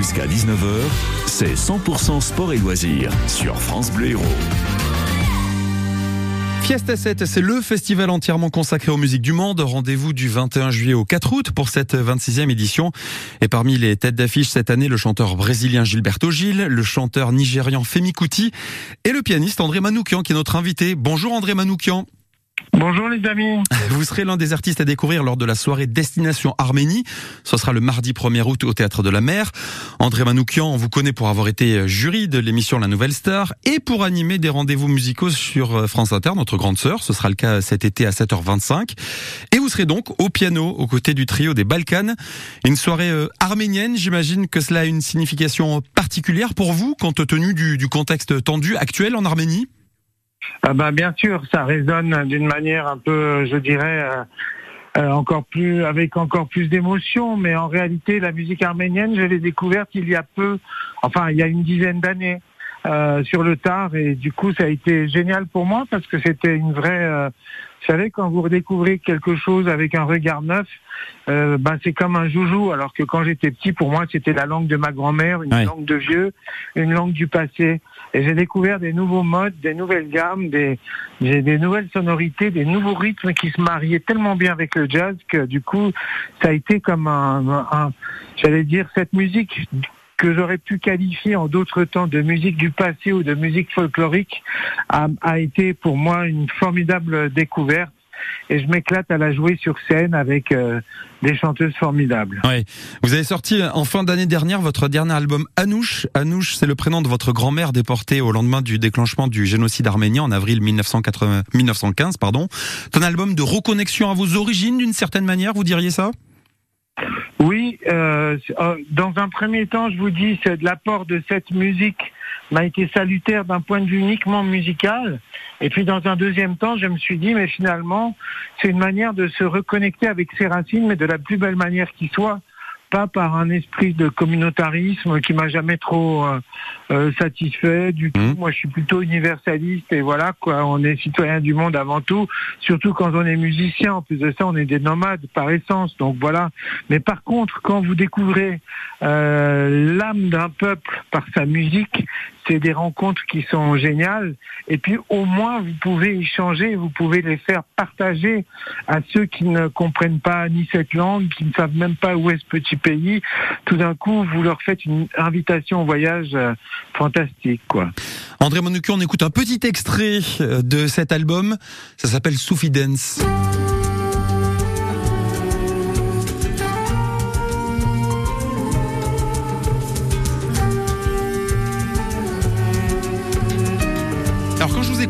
Jusqu'à 19h, c'est 100% sport et loisirs sur France Bleu Héros. Fiesta 7, c'est le festival entièrement consacré aux musiques du monde. Rendez-vous du 21 juillet au 4 août pour cette 26e édition. Et parmi les têtes d'affiche cette année, le chanteur brésilien Gilberto Gil, le chanteur nigérian Femi Kuti et le pianiste André Manoukian qui est notre invité. Bonjour André Manoukian. Bonjour les amis. Vous serez l'un des artistes à découvrir lors de la soirée Destination Arménie. Ce sera le mardi 1er août au Théâtre de la Mer. André Manoukian, on vous connaît pour avoir été jury de l'émission La Nouvelle Star et pour animer des rendez-vous musicaux sur France Inter, notre grande sœur. Ce sera le cas cet été à 7h25. Et vous serez donc au piano aux côtés du trio des Balkans. Une soirée euh, arménienne, j'imagine que cela a une signification particulière pour vous compte tenu du contexte tendu actuel en Arménie? Ah bah bien sûr, ça résonne d'une manière un peu, je dirais, euh, euh, encore plus avec encore plus d'émotion. Mais en réalité, la musique arménienne, je l'ai découverte il y a peu, enfin il y a une dizaine d'années. Euh, sur le tard. Et du coup ça a été génial pour moi parce que c'était une vraie euh, vous savez quand vous redécouvrez quelque chose avec un regard neuf euh, ben c'est comme un joujou. Alors que quand j'étais petit pour moi c'était la langue de ma grand-mère une langue de vieux une langue du passé. Et j'ai découvert des nouveaux modes des nouvelles gammes des des nouvelles sonorités des nouveaux rythmes qui se mariaient tellement bien avec le jazz que du coup ça a été comme un, un j'allais dire cette musique que j'aurais pu qualifier en d'autres temps de musique du passé ou de musique folklorique a, a été pour moi une formidable découverte et je m'éclate à la jouer sur scène avec euh, des chanteuses formidables. Ouais. Vous avez sorti en fin d'année dernière votre dernier album Anouche. Anouche, c'est le prénom de votre grand-mère déportée au lendemain du déclenchement du génocide arménien en avril 1980, 1915. Pardon. C'est un album de reconnexion à vos origines d'une certaine manière, vous diriez ça? Euh, euh, dans un premier temps, je vous dis, l'apport de cette musique m'a été salutaire d'un point de vue uniquement musical. Et puis dans un deuxième temps, je me suis dit, mais finalement, c'est une manière de se reconnecter avec ses racines, mais de la plus belle manière qui soit pas par un esprit de communautarisme qui m'a jamais trop euh, euh, satisfait. Du tout, mmh. moi je suis plutôt universaliste et voilà quoi. On est citoyen du monde avant tout, surtout quand on est musicien. En plus de ça, on est des nomades par essence. Donc voilà. Mais par contre, quand vous découvrez euh, l'âme d'un peuple par sa musique, c'est des rencontres qui sont géniales. Et puis au moins vous pouvez échanger, vous pouvez les faire partager à ceux qui ne comprennent pas ni cette langue, qui ne savent même pas où est ce petit pays. Tout d'un coup, vous leur faites une invitation au voyage euh, fantastique, quoi. André Monucu, on écoute un petit extrait euh, de cet album. Ça s'appelle Soufi Dance.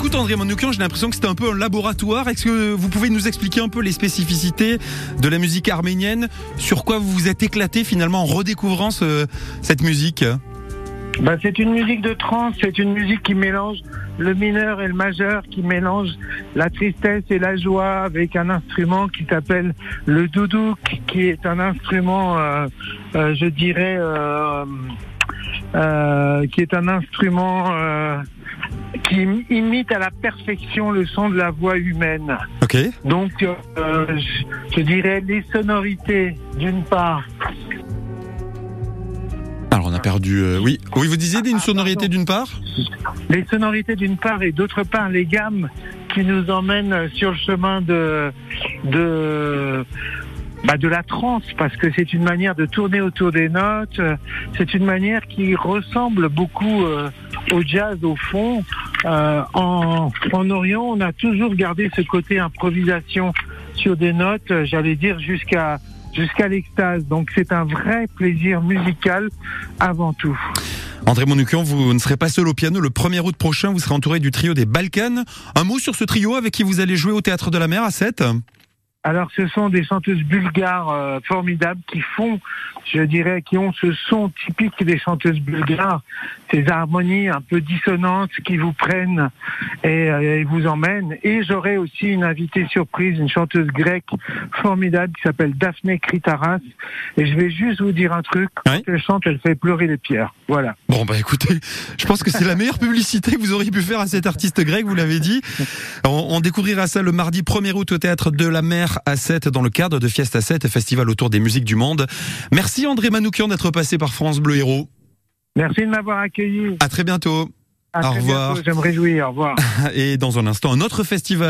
Écoute André Manoukian, j'ai l'impression que c'était un peu un laboratoire. Est-ce que vous pouvez nous expliquer un peu les spécificités de la musique arménienne? Sur quoi vous vous êtes éclaté finalement en redécouvrant ce, cette musique? Bah, C'est une musique de trance, c'est une musique qui mélange le mineur et le majeur, qui mélange la tristesse et la joie avec un instrument qui s'appelle le doudouk, qui est un instrument, euh, euh, je dirais, euh, euh qui est un instrument qui imite à la perfection le son de la voix humaine. Ok. Donc, euh, je, dirais les sonorités, d'une part. Alors, on a perdu. Euh, oui, oui, vous disiez une sonorité d'une part? Les sonorités d'une part et d'autre part les gammes qui nous emmènent sur le chemin de de bah, de la trance parce que c'est une manière de tourner autour des notes. C'est une manière qui ressemble beaucoup euh, au jazz au fond. Euh, en, en Orient, on a toujours gardé ce côté improvisation sur des notes, j'allais dire jusqu'à jusqu'à l'extase. Donc c'est un vrai plaisir musical avant tout. André Monukian, vous ne serez pas seul au piano. Le 1er août prochain, vous serez entouré du trio des Balkans. Un mot sur ce trio avec qui vous allez jouer au Théâtre de la Mer à 7 alors, ce sont des chanteuses bulgares euh, formidables qui font, je dirais, qui ont ce son typique des chanteuses bulgares, ces harmonies un peu dissonantes qui vous prennent et, euh, vous emmènent. Et j'aurai aussi une invitée surprise, une chanteuse grecque formidable qui s'appelle Daphné Kritaras. Et je vais juste vous dire un truc. Quand elle chante, elle fait pleurer les pierres. Voilà. Bon, bah écoutez, je pense que c'est la meilleure publicité que vous auriez pu faire à cet artiste grec, vous l'avez dit. On, on découvrira ça le mardi 1er août au Théâtre de la Mer concert à 7 dans le cadre de Fiesta 7, festival autour des musiques du monde. Merci André Manoukian d'être passé par France Bleu Héros. Merci de m'avoir accueilli. À très bientôt. À Au très revoir. bientôt, Je me réjouis. Au revoir. Et dans un instant, un autre festival.